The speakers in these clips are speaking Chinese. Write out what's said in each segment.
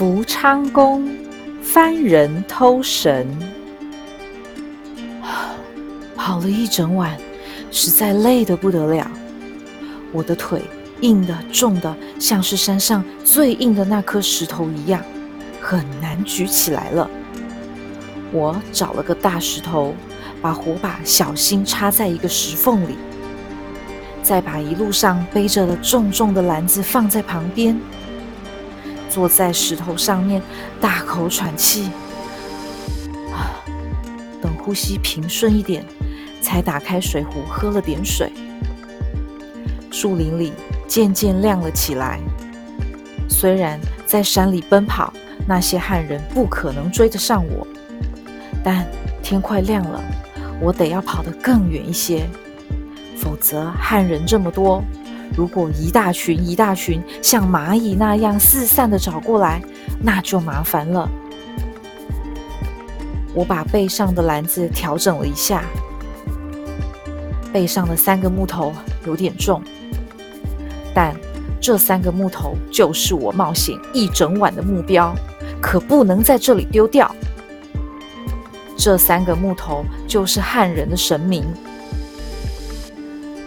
福昌宫番人偷神，跑了一整晚，实在累得不得了。我的腿硬的、重的，像是山上最硬的那颗石头一样，很难举起来了。我找了个大石头，把火把小心插在一个石缝里，再把一路上背着的重重的篮子放在旁边。坐在石头上面，大口喘气，啊，等呼吸平顺一点，才打开水壶喝了点水。树林里渐渐亮了起来。虽然在山里奔跑，那些汉人不可能追得上我，但天快亮了，我得要跑得更远一些，否则汉人这么多。如果一大群一大群像蚂蚁那样四散的找过来，那就麻烦了。我把背上的篮子调整了一下，背上的三个木头有点重，但这三个木头就是我冒险一整晚的目标，可不能在这里丢掉。这三个木头就是汉人的神明，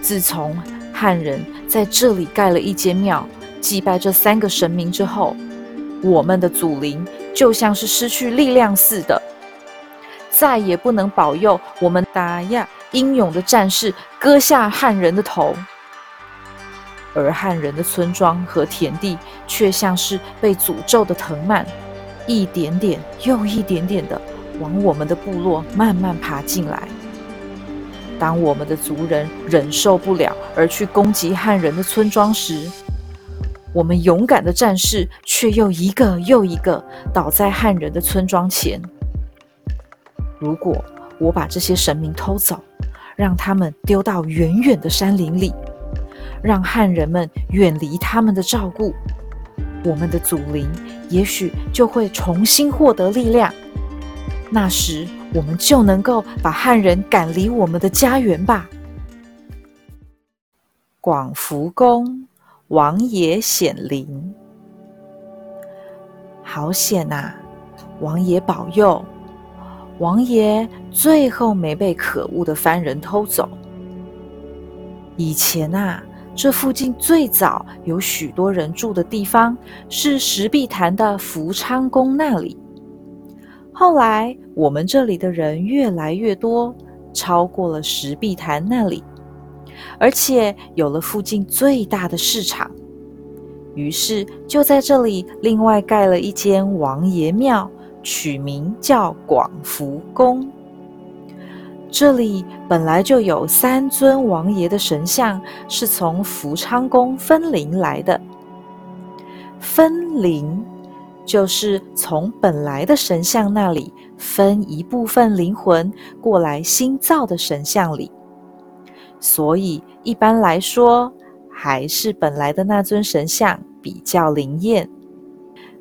自从。汉人在这里盖了一间庙，祭拜这三个神明之后，我们的祖灵就像是失去力量似的，再也不能保佑我们打亚英勇的战士割下汉人的头。而汉人的村庄和田地却像是被诅咒的藤蔓，一点点又一点点的往我们的部落慢慢爬进来。当我们的族人忍受不了而去攻击汉人的村庄时，我们勇敢的战士却又一个又一个倒在汉人的村庄前。如果我把这些神明偷走，让他们丢到远远的山林里，让汉人们远离他们的照顾，我们的祖灵也许就会重新获得力量。那时。我们就能够把汉人赶离我们的家园吧。广福宫王爷显灵，好险呐！王爷保佑，王爷最后没被可恶的番人偷走。以前啊，这附近最早有许多人住的地方是石壁潭的福昌宫那里。后来，我们这里的人越来越多，超过了石壁潭那里，而且有了附近最大的市场。于是，就在这里另外盖了一间王爷庙，取名叫广福宫。这里本来就有三尊王爷的神像，是从福昌宫分灵来的。分灵。就是从本来的神像那里分一部分灵魂过来新造的神像里，所以一般来说，还是本来的那尊神像比较灵验。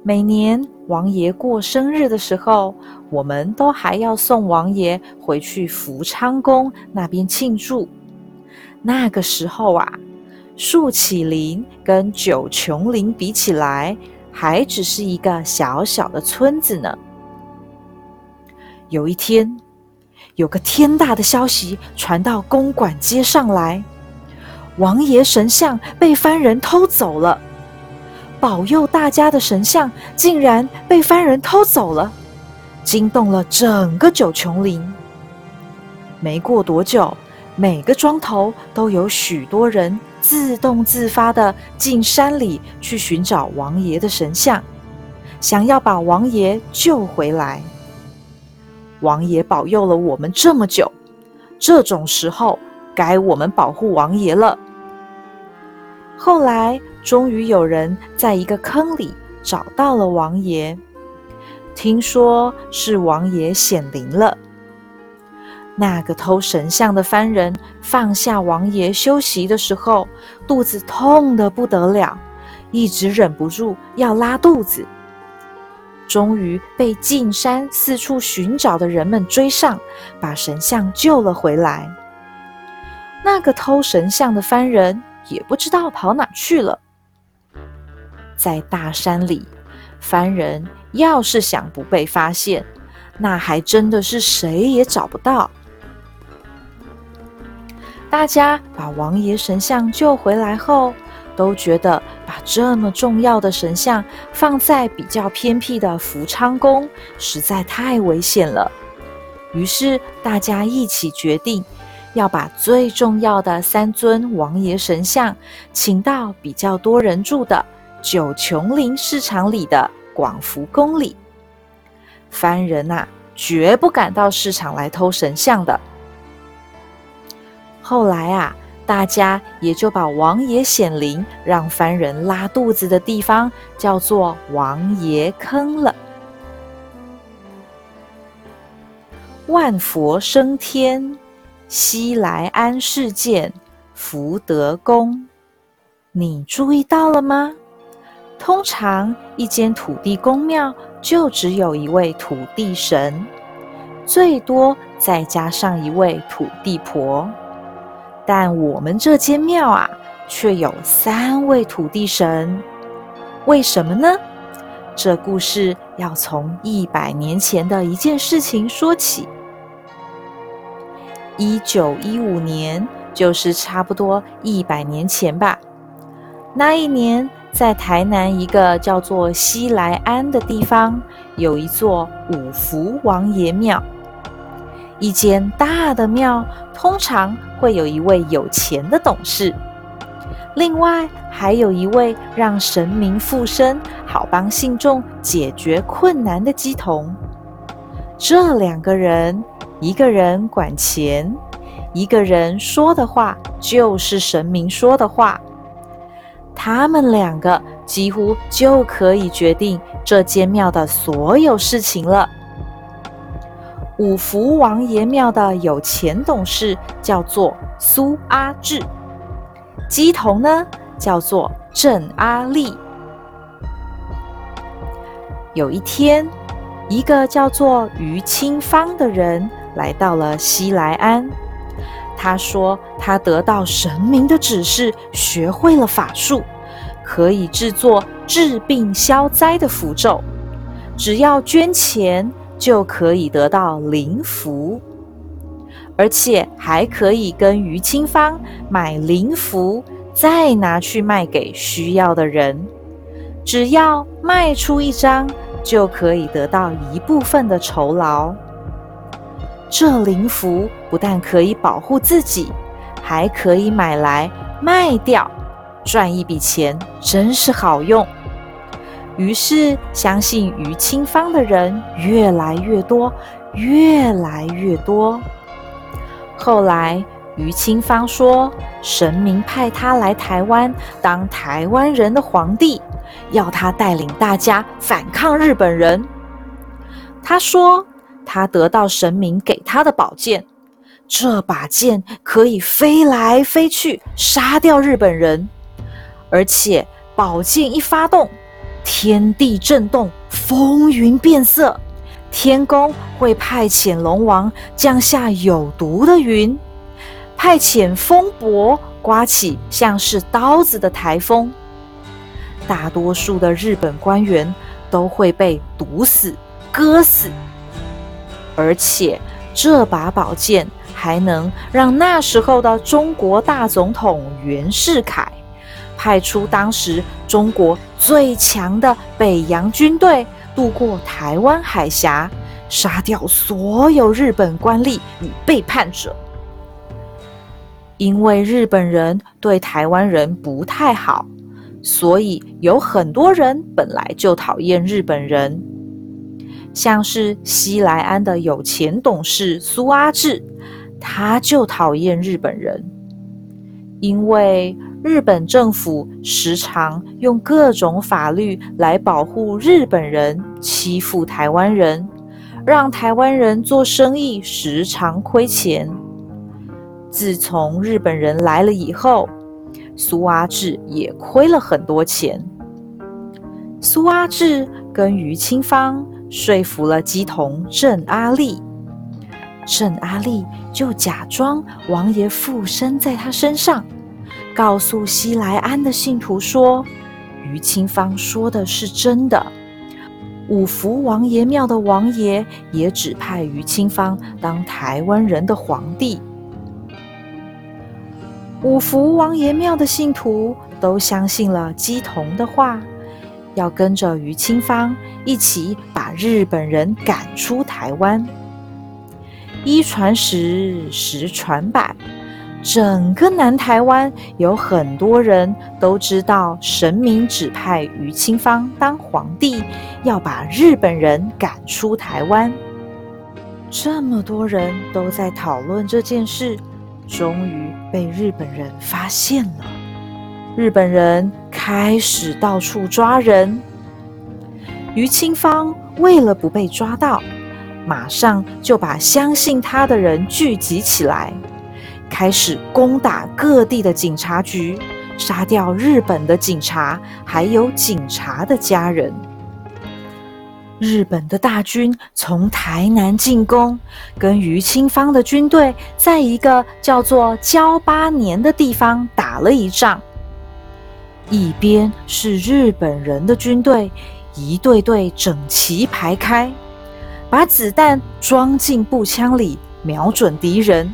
每年王爷过生日的时候，我们都还要送王爷回去福昌宫那边庆祝。那个时候啊，树起林跟九琼林比起来。还只是一个小小的村子呢。有一天，有个天大的消息传到公馆街上来：王爷神像被番人偷走了，保佑大家的神像竟然被番人偷走了，惊动了整个九琼林。没过多久，每个庄头都有许多人。自动自发的进山里去寻找王爷的神像，想要把王爷救回来。王爷保佑了我们这么久，这种时候该我们保护王爷了。后来，终于有人在一个坑里找到了王爷，听说是王爷显灵了。那个偷神像的番人放下王爷休息的时候，肚子痛得不得了，一直忍不住要拉肚子。终于被进山四处寻找的人们追上，把神像救了回来。那个偷神像的番人也不知道跑哪去了。在大山里，番人要是想不被发现，那还真的是谁也找不到。大家把王爷神像救回来后，都觉得把这么重要的神像放在比较偏僻的福昌宫实在太危险了。于是大家一起决定，要把最重要的三尊王爷神像请到比较多人住的九琼林市场里的广福宫里。番人呐，绝不敢到市场来偷神像的。后来啊，大家也就把王爷显灵让凡人拉肚子的地方叫做王爷坑了。万佛升天，西来安事件，福德宫，你注意到了吗？通常一间土地公庙就只有一位土地神，最多再加上一位土地婆。但我们这间庙啊，却有三位土地神，为什么呢？这故事要从一百年前的一件事情说起。一九一五年，就是差不多一百年前吧。那一年，在台南一个叫做西来安的地方，有一座五福王爷庙。一间大的庙，通常会有一位有钱的董事，另外还有一位让神明附身，好帮信众解决困难的鸡童。这两个人，一个人管钱，一个人说的话就是神明说的话。他们两个几乎就可以决定这间庙的所有事情了。五福王爷庙的有钱董事叫做苏阿志，鸡童呢叫做郑阿丽。有一天，一个叫做于清芳的人来到了西来安。他说他得到神明的指示，学会了法术，可以制作治病消灾的符咒，只要捐钱。就可以得到灵符，而且还可以跟于清芳买灵符，再拿去卖给需要的人。只要卖出一张，就可以得到一部分的酬劳。这灵符不但可以保护自己，还可以买来卖掉，赚一笔钱，真是好用。于是，相信于清芳的人越来越多，越来越多。后来，于清芳说：“神明派他来台湾当台湾人的皇帝，要他带领大家反抗日本人。”他说：“他得到神明给他的宝剑，这把剑可以飞来飞去，杀掉日本人，而且宝剑一发动。”天地震动，风云变色，天宫会派遣龙王降下有毒的云，派遣风伯刮起像是刀子的台风，大多数的日本官员都会被毒死、割死，而且这把宝剑还能让那时候的中国大总统袁世凯。派出当时中国最强的北洋军队渡过台湾海峡，杀掉所有日本官吏与背叛者。因为日本人对台湾人不太好，所以有很多人本来就讨厌日本人。像是西来安的有钱董事苏阿志，他就讨厌日本人，因为。日本政府时常用各种法律来保护日本人，欺负台湾人，让台湾人做生意时常亏钱。自从日本人来了以后，苏阿志也亏了很多钱。苏阿志跟于清芳说服了鸡童郑阿丽，郑阿丽就假装王爷附身在他身上。告诉西来安的信徒说：“于清芳说的是真的，五福王爷庙的王爷也指派于清芳当台湾人的皇帝。五福王爷庙的信徒都相信了姬童的话，要跟着于清芳一起把日本人赶出台湾。一传十，十传百。整个南台湾有很多人都知道，神明指派于清芳当皇帝，要把日本人赶出台湾。这么多人都在讨论这件事，终于被日本人发现了。日本人开始到处抓人。于清芳为了不被抓到，马上就把相信他的人聚集起来。开始攻打各地的警察局，杀掉日本的警察，还有警察的家人。日本的大军从台南进攻，跟于清芳的军队在一个叫做交八年的地方打了一仗。一边是日本人的军队，一队队整齐排开，把子弹装进步枪里，瞄准敌人。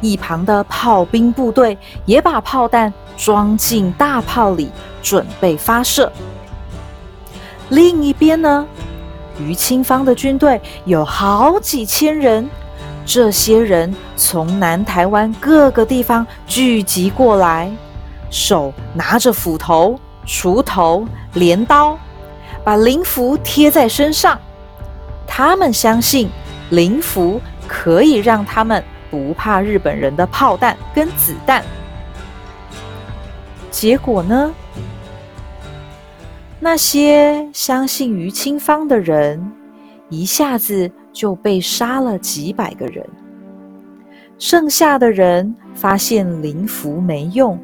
一旁的炮兵部队也把炮弹装进大炮里，准备发射。另一边呢，于清芳的军队有好几千人，这些人从南台湾各个地方聚集过来，手拿着斧头、锄头、镰刀，把灵符贴在身上。他们相信灵符可以让他们。不怕日本人的炮弹跟子弹，结果呢？那些相信于清芳的人，一下子就被杀了几百个人。剩下的人发现灵符没用，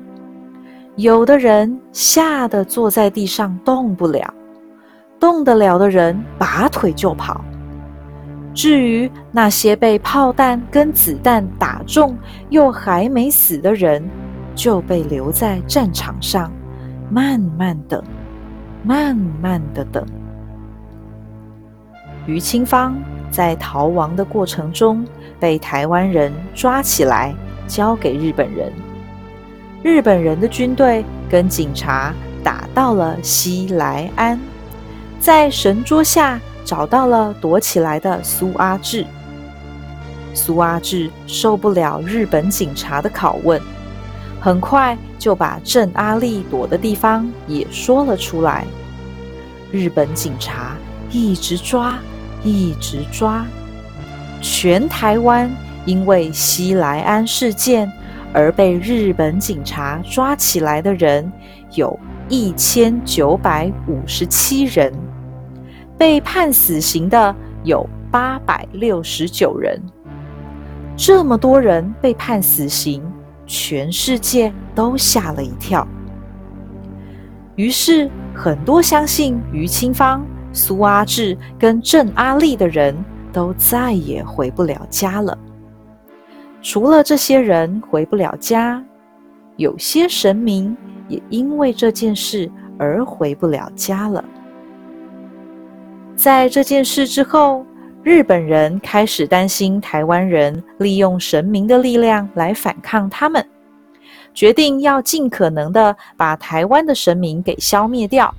有的人吓得坐在地上动不了，动得了的人拔腿就跑。至于那些被炮弹跟子弹打中又还没死的人，就被留在战场上，慢慢等，慢慢的等。于清芳在逃亡的过程中被台湾人抓起来，交给日本人。日本人的军队跟警察打到了西来安，在神桌下。找到了躲起来的苏阿志。苏阿志受不了日本警察的拷问，很快就把郑阿丽躲的地方也说了出来。日本警察一直抓，一直抓，全台湾因为西来安事件而被日本警察抓起来的人有一千九百五十七人。被判死刑的有八百六十九人，这么多人被判死刑，全世界都吓了一跳。于是，很多相信于清芳、苏阿志跟郑阿丽的人都再也回不了家了。除了这些人回不了家，有些神明也因为这件事而回不了家了。在这件事之后，日本人开始担心台湾人利用神明的力量来反抗他们，决定要尽可能的把台湾的神明给消灭掉。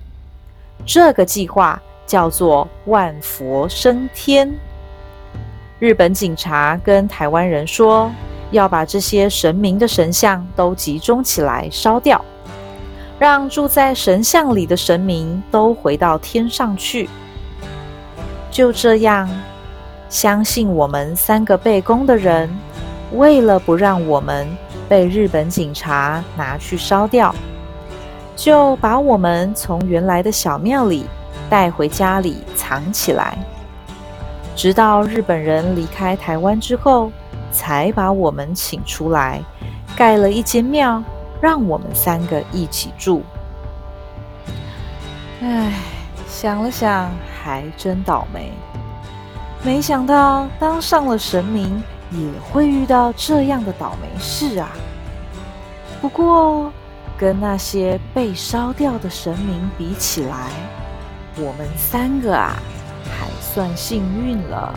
这个计划叫做“万佛升天”。日本警察跟台湾人说，要把这些神明的神像都集中起来烧掉，让住在神像里的神明都回到天上去。就这样，相信我们三个被攻的人，为了不让我们被日本警察拿去烧掉，就把我们从原来的小庙里带回家里藏起来，直到日本人离开台湾之后，才把我们请出来，盖了一间庙，让我们三个一起住。唉。想了想，还真倒霉。没想到当上了神明，也会遇到这样的倒霉事啊。不过，跟那些被烧掉的神明比起来，我们三个啊，还算幸运了。